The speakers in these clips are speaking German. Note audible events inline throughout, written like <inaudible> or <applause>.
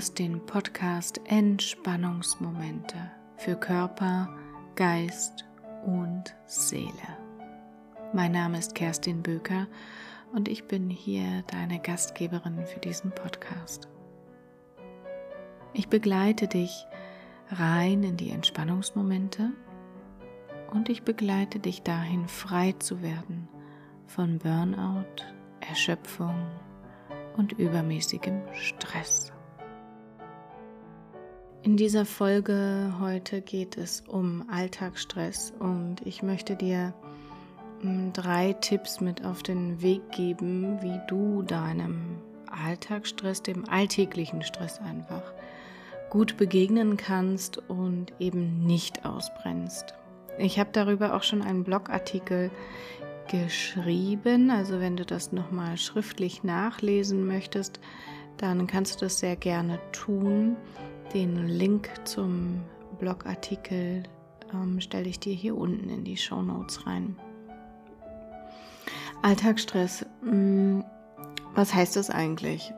hörst den Podcast Entspannungsmomente für Körper, Geist und Seele. Mein Name ist Kerstin Böker und ich bin hier deine Gastgeberin für diesen Podcast. Ich begleite dich rein in die Entspannungsmomente und ich begleite dich dahin, frei zu werden von Burnout, Erschöpfung und übermäßigem Stress. In dieser Folge heute geht es um Alltagsstress und ich möchte dir hm, drei Tipps mit auf den Weg geben, wie du deinem Alltagsstress, dem alltäglichen Stress einfach gut begegnen kannst und eben nicht ausbrennst. Ich habe darüber auch schon einen Blogartikel geschrieben. Also wenn du das nochmal schriftlich nachlesen möchtest, dann kannst du das sehr gerne tun. Den Link zum Blogartikel ähm, stelle ich dir hier unten in die Show Notes rein. Alltagsstress. Hm, was heißt das eigentlich?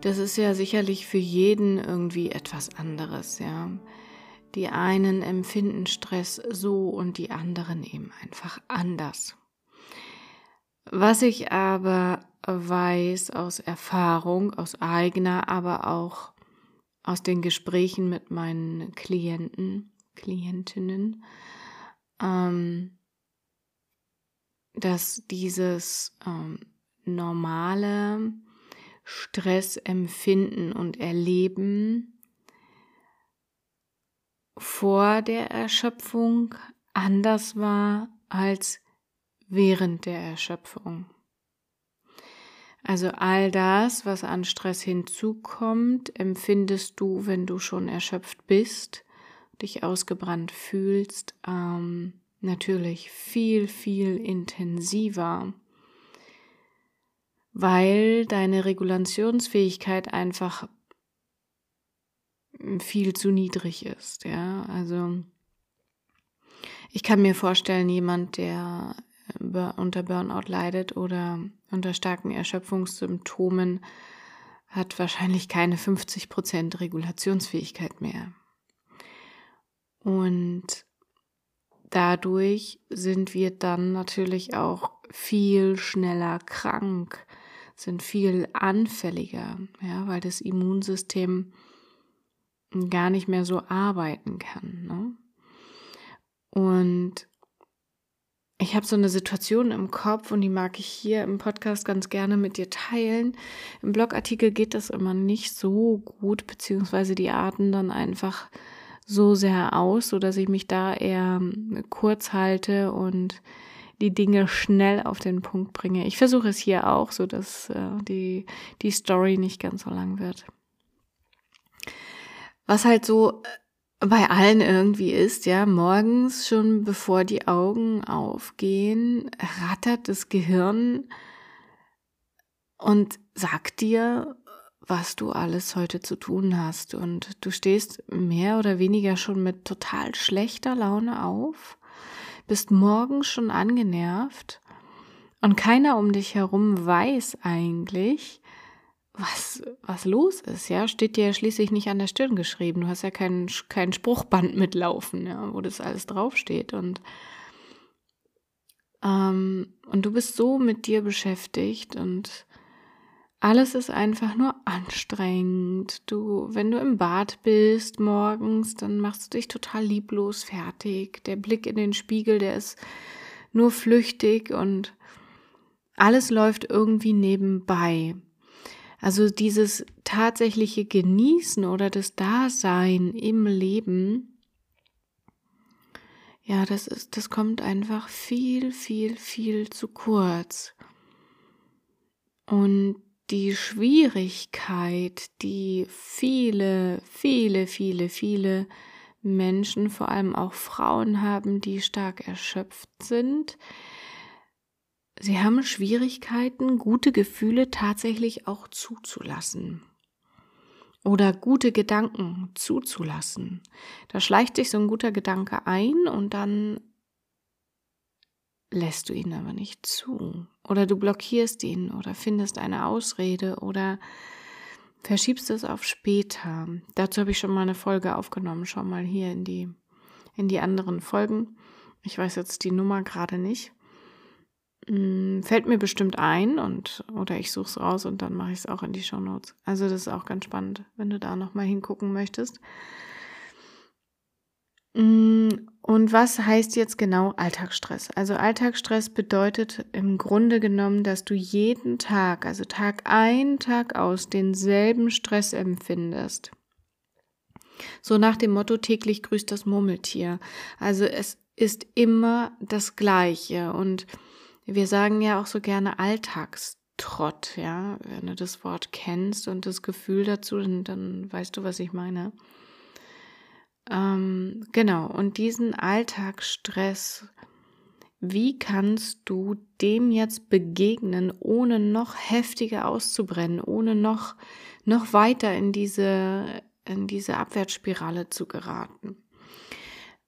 Das ist ja sicherlich für jeden irgendwie etwas anderes, ja. Die einen empfinden Stress so und die anderen eben einfach anders. Was ich aber weiß aus Erfahrung, aus eigener, aber auch aus den Gesprächen mit meinen Klienten, Klientinnen, ähm, dass dieses ähm, normale Stressempfinden und Erleben vor der Erschöpfung anders war als während der Erschöpfung. Also all das, was an Stress hinzukommt, empfindest du, wenn du schon erschöpft bist, dich ausgebrannt fühlst, ähm, natürlich viel, viel intensiver, weil deine Regulationsfähigkeit einfach viel zu niedrig ist. Ja, also ich kann mir vorstellen, jemand, der unter Burnout leidet oder unter starken Erschöpfungssymptomen, hat wahrscheinlich keine 50 Prozent Regulationsfähigkeit mehr. Und dadurch sind wir dann natürlich auch viel schneller krank, sind viel anfälliger, ja, weil das Immunsystem gar nicht mehr so arbeiten kann. Ne? Und ich habe so eine Situation im Kopf und die mag ich hier im Podcast ganz gerne mit dir teilen. Im Blogartikel geht das immer nicht so gut, beziehungsweise die Arten dann einfach so sehr aus, so dass ich mich da eher kurz halte und die Dinge schnell auf den Punkt bringe. Ich versuche es hier auch, so dass äh, die, die Story nicht ganz so lang wird. Was halt so bei allen irgendwie ist, ja, morgens schon bevor die Augen aufgehen, rattert das Gehirn und sagt dir, was du alles heute zu tun hast. Und du stehst mehr oder weniger schon mit total schlechter Laune auf, bist morgens schon angenervt und keiner um dich herum weiß eigentlich, was, was los ist, ja, steht dir ja schließlich nicht an der Stirn geschrieben. Du hast ja kein, kein Spruchband mitlaufen, ja, wo das alles draufsteht. Und, ähm, und du bist so mit dir beschäftigt und alles ist einfach nur anstrengend. Du, wenn du im Bad bist morgens, dann machst du dich total lieblos fertig. Der Blick in den Spiegel, der ist nur flüchtig und alles läuft irgendwie nebenbei. Also dieses tatsächliche Genießen oder das Dasein im Leben, ja, das ist, das kommt einfach viel, viel, viel zu kurz. Und die Schwierigkeit, die viele, viele, viele, viele Menschen, vor allem auch Frauen haben, die stark erschöpft sind, Sie haben Schwierigkeiten, gute Gefühle tatsächlich auch zuzulassen. Oder gute Gedanken zuzulassen. Da schleicht sich so ein guter Gedanke ein und dann lässt du ihn aber nicht zu. Oder du blockierst ihn oder findest eine Ausrede oder verschiebst es auf später. Dazu habe ich schon mal eine Folge aufgenommen. Schau mal hier in die, in die anderen Folgen. Ich weiß jetzt die Nummer gerade nicht. Hm, fällt mir bestimmt ein und oder ich suche es raus und dann mache ich es auch in die Show Notes. Also das ist auch ganz spannend, wenn du da nochmal hingucken möchtest. Hm, und was heißt jetzt genau Alltagsstress? Also Alltagsstress bedeutet im Grunde genommen, dass du jeden Tag, also Tag ein, Tag aus, denselben Stress empfindest. So nach dem Motto täglich grüßt das Murmeltier. Also es ist immer das Gleiche und wir sagen ja auch so gerne Alltagstrott, ja. Wenn du das Wort kennst und das Gefühl dazu, dann, dann weißt du, was ich meine. Ähm, genau, und diesen Alltagsstress, wie kannst du dem jetzt begegnen, ohne noch heftiger auszubrennen, ohne noch, noch weiter in diese, in diese Abwärtsspirale zu geraten?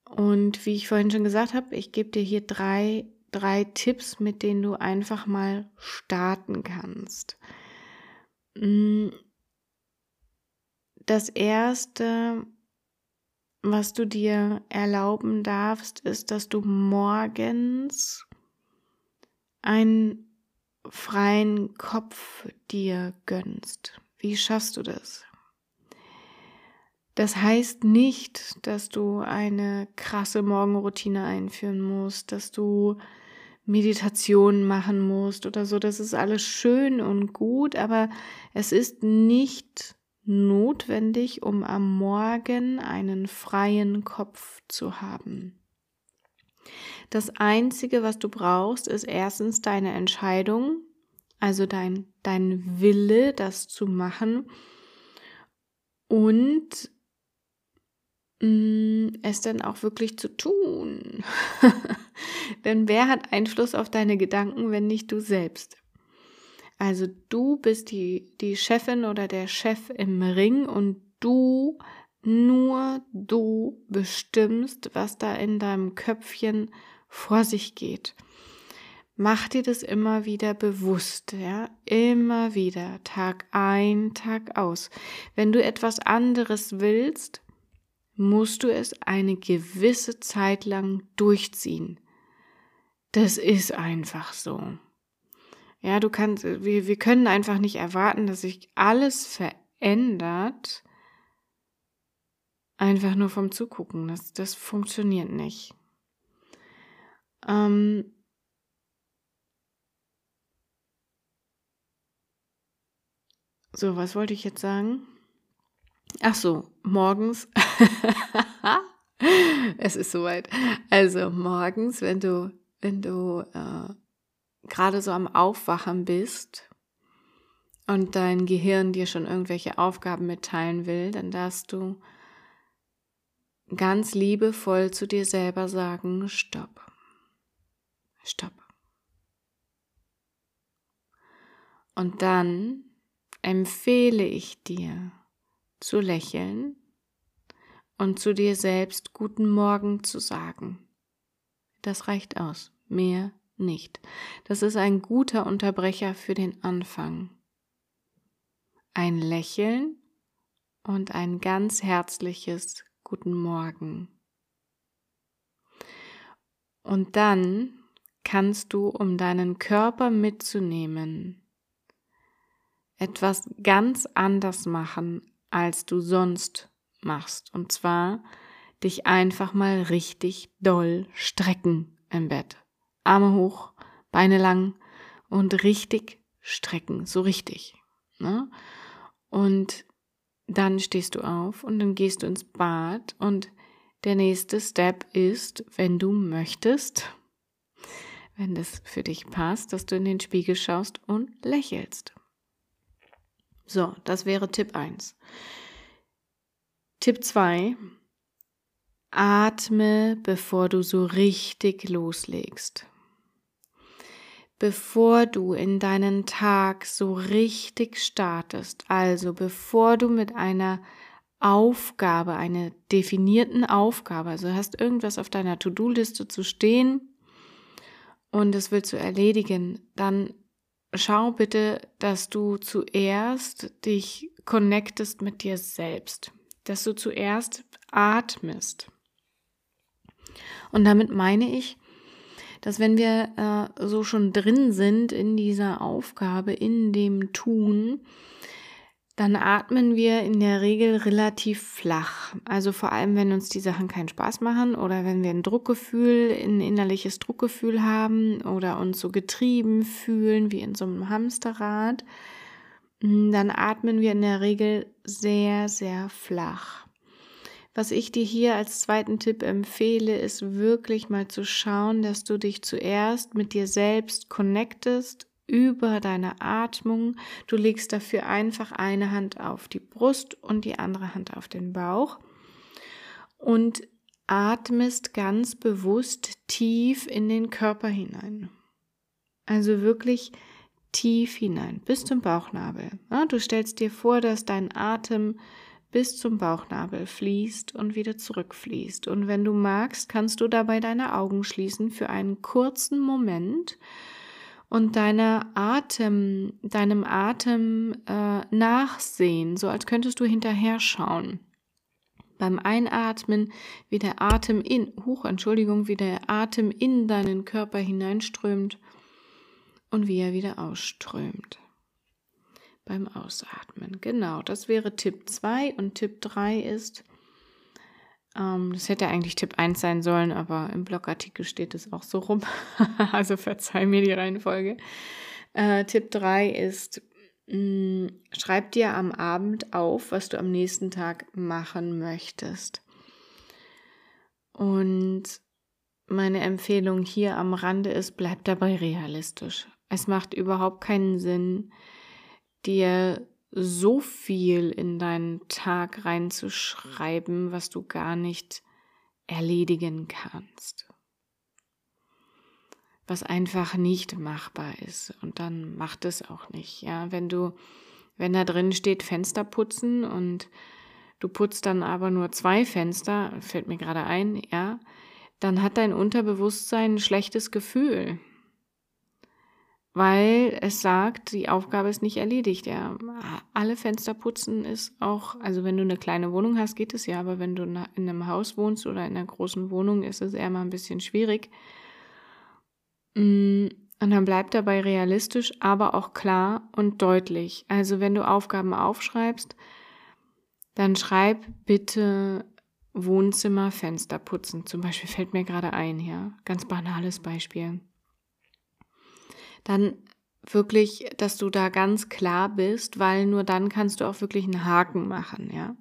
Und wie ich vorhin schon gesagt habe, ich gebe dir hier drei drei Tipps, mit denen du einfach mal starten kannst. Mm, das erste, was du dir erlauben darfst, ist, dass du morgens einen freien Kopf dir gönnst. Wie schaffst du das? Das heißt nicht, dass du eine krasse Morgenroutine einführen musst, dass du Meditation machen musst oder so. Das ist alles schön und gut, aber es ist nicht notwendig, um am Morgen einen freien Kopf zu haben. Das Einzige, was du brauchst, ist erstens deine Entscheidung, also dein, dein Wille, das zu machen und es dann auch wirklich zu tun. <laughs> Denn wer hat Einfluss auf deine Gedanken, wenn nicht du selbst? Also du bist die, die Chefin oder der Chef im Ring und du, nur du bestimmst, was da in deinem Köpfchen vor sich geht. Mach dir das immer wieder bewusst, ja, immer wieder, Tag ein, Tag aus. Wenn du etwas anderes willst, musst du es eine gewisse Zeit lang durchziehen. Das ist einfach so. Ja, du kannst, wir, wir können einfach nicht erwarten, dass sich alles verändert, einfach nur vom Zugucken. Das, das funktioniert nicht. Ähm, so, was wollte ich jetzt sagen? Ach so, morgens. <laughs> es ist soweit. Also morgens, wenn du, wenn du äh, gerade so am Aufwachen bist und dein Gehirn dir schon irgendwelche Aufgaben mitteilen will, dann darfst du ganz liebevoll zu dir selber sagen, stopp. Stopp. Und dann empfehle ich dir, zu lächeln und zu dir selbst guten Morgen zu sagen. Das reicht aus, mehr nicht. Das ist ein guter Unterbrecher für den Anfang. Ein Lächeln und ein ganz herzliches Guten Morgen. Und dann kannst du, um deinen Körper mitzunehmen, etwas ganz anders machen als du sonst machst. Und zwar dich einfach mal richtig doll strecken im Bett. Arme hoch, Beine lang und richtig strecken, so richtig. Ne? Und dann stehst du auf und dann gehst du ins Bad und der nächste Step ist, wenn du möchtest, wenn das für dich passt, dass du in den Spiegel schaust und lächelst. So, das wäre Tipp 1. Tipp 2. Atme, bevor du so richtig loslegst. Bevor du in deinen Tag so richtig startest, also bevor du mit einer Aufgabe, einer definierten Aufgabe, also hast irgendwas auf deiner To-Do-Liste zu stehen und es willst du erledigen, dann schau bitte, dass du zuerst dich connectest mit dir selbst, dass du zuerst atmest. Und damit meine ich, dass wenn wir äh, so schon drin sind in dieser Aufgabe, in dem Tun, dann atmen wir in der Regel relativ flach. Also vor allem, wenn uns die Sachen keinen Spaß machen oder wenn wir ein Druckgefühl, ein innerliches Druckgefühl haben oder uns so getrieben fühlen wie in so einem Hamsterrad, dann atmen wir in der Regel sehr, sehr flach. Was ich dir hier als zweiten Tipp empfehle, ist wirklich mal zu schauen, dass du dich zuerst mit dir selbst connectest über deine Atmung. Du legst dafür einfach eine Hand auf die Brust und die andere Hand auf den Bauch und atmest ganz bewusst tief in den Körper hinein. Also wirklich tief hinein, bis zum Bauchnabel. du stellst dir vor, dass dein Atem bis zum Bauchnabel fließt und wieder zurückfließt. Und wenn du magst, kannst du dabei deine Augen schließen für einen kurzen Moment und deine Atem, deinem Atem äh, nachsehen, so als könntest du hinterher schauen. Beim Einatmen, wie der Atem in, hoch, Entschuldigung, wie der Atem in deinen Körper hineinströmt und wie er wieder ausströmt. Beim Ausatmen. Genau, das wäre Tipp 2 und Tipp 3 ist, ähm, das hätte eigentlich Tipp 1 sein sollen, aber im Blogartikel steht es auch so rum. <laughs> also verzeih mir die Reihenfolge. Äh, Tipp 3 ist, mh, mm, schreib dir am Abend auf, was du am nächsten Tag machen möchtest. Und meine Empfehlung hier am Rande ist, bleib dabei realistisch. Es macht überhaupt keinen Sinn, dir so viel in deinen Tag reinzuschreiben, was du gar nicht erledigen kannst. Was einfach nicht machbar ist. Und dann macht es auch nicht. Ja, wenn du, wenn da drin steht Fenster putzen und du putzt dann aber nur zwei Fenster, fällt mir gerade ein, ja, dann hat dein Unterbewusstsein ein schlechtes Gefühl weil es sagt, die Aufgabe ist nicht erledigt. Ja, alle Fenster putzen ist auch, also wenn du eine kleine Wohnung hast, geht es ja, aber wenn du in einem Haus wohnst oder in einer großen Wohnung, ist es eher mal ein bisschen schwierig. Mm, und dann bleibt dabei realistisch, aber auch klar und deutlich. Also wenn du Aufgaben aufschreibst, dann schreib bitte Wohnzimmer, Fenster putzen. Zum Beispiel fällt mir gerade ein, ja. Ganz banales Beispiel dann wirklich, dass du da ganz klar bist, weil nur dann kannst du auch wirklich einen Haken machen, ja.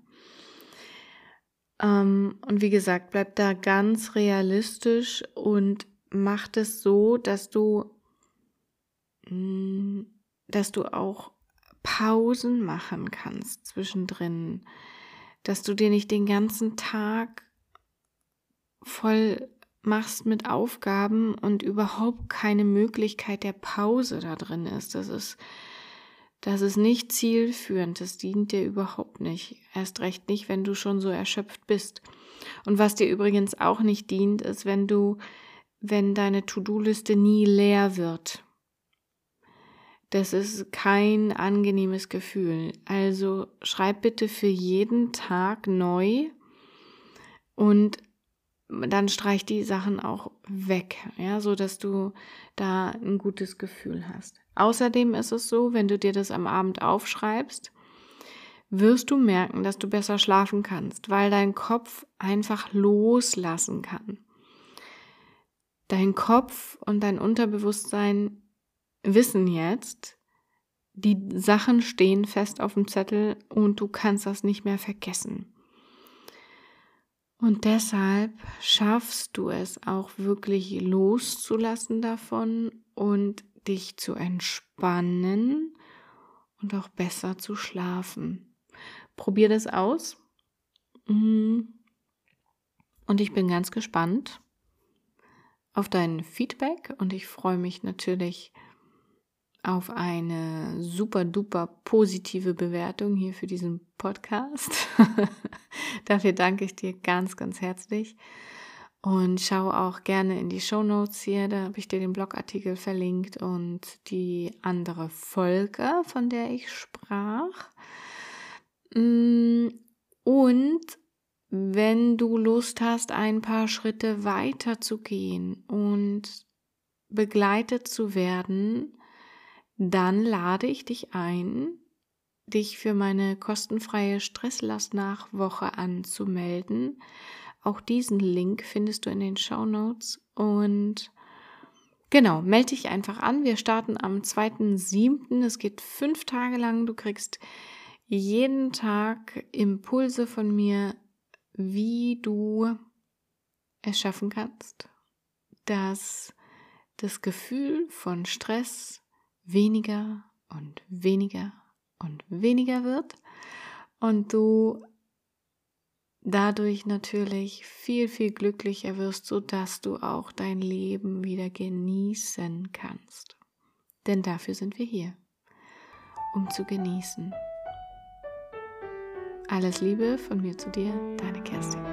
Ähm, und wie gesagt, bleib da ganz realistisch und mach es so, dass du, mm, dass du auch Pausen machen kannst zwischendrin, dass du dir nicht den ganzen Tag voll machst mit Aufgaben und überhaupt keine Möglichkeit der Pause da drin ist. Das ist, das ist nicht zielführend. Das dient dir überhaupt nicht. Erst recht nicht, wenn du schon so erschöpft bist. Und was dir übrigens auch nicht dient, ist, wenn du, wenn deine To-Do-Liste nie leer wird. Das ist kein angenehmes Gefühl. Also schreib bitte für jeden Tag neu und dann streich die Sachen auch weg, ja, so dass du da ein gutes Gefühl hast. Außerdem ist es so, wenn du dir das am Abend aufschreibst, wirst du merken, dass du besser schlafen kannst, weil dein Kopf einfach loslassen kann. Dein Kopf und dein Unterbewusstsein wissen jetzt, die Sachen stehen fest auf dem Zettel und du kannst das nicht mehr vergessen. Und deshalb schaffst du es auch wirklich loszulassen davon und dich zu entspannen und auch besser zu schlafen. Probier das aus. Mhm. Und ich bin ganz gespannt auf dein Feedback und ich freue mich natürlich auf eine super duper positive Bewertung hier für diesen Podcast. <laughs> Dafür danke ich dir ganz, ganz herzlich. Und schau auch gerne in die Show Notes hier, da habe ich dir den Blogartikel verlinkt und die andere Folge, von der ich sprach. Mm, und wenn du Lust hast, ein paar Schritte weiter zu gehen und begleitet zu werden, dann lade ich dich ein, dich für meine kostenfreie Stresslastnachwoche anzumelden. Auch diesen Link findest du in den Show Notes und genau, melde dich einfach an. Wir starten am 2.7. Es geht fünf Tage lang. Du kriegst jeden Tag Impulse von mir, wie du es schaffen kannst, dass das Gefühl von Stress weniger und weniger und weniger wird und du dadurch natürlich viel, viel glücklicher wirst, sodass du auch dein Leben wieder genießen kannst. Denn dafür sind wir hier, um zu genießen. Alles Liebe von mir zu dir, deine Kerstin.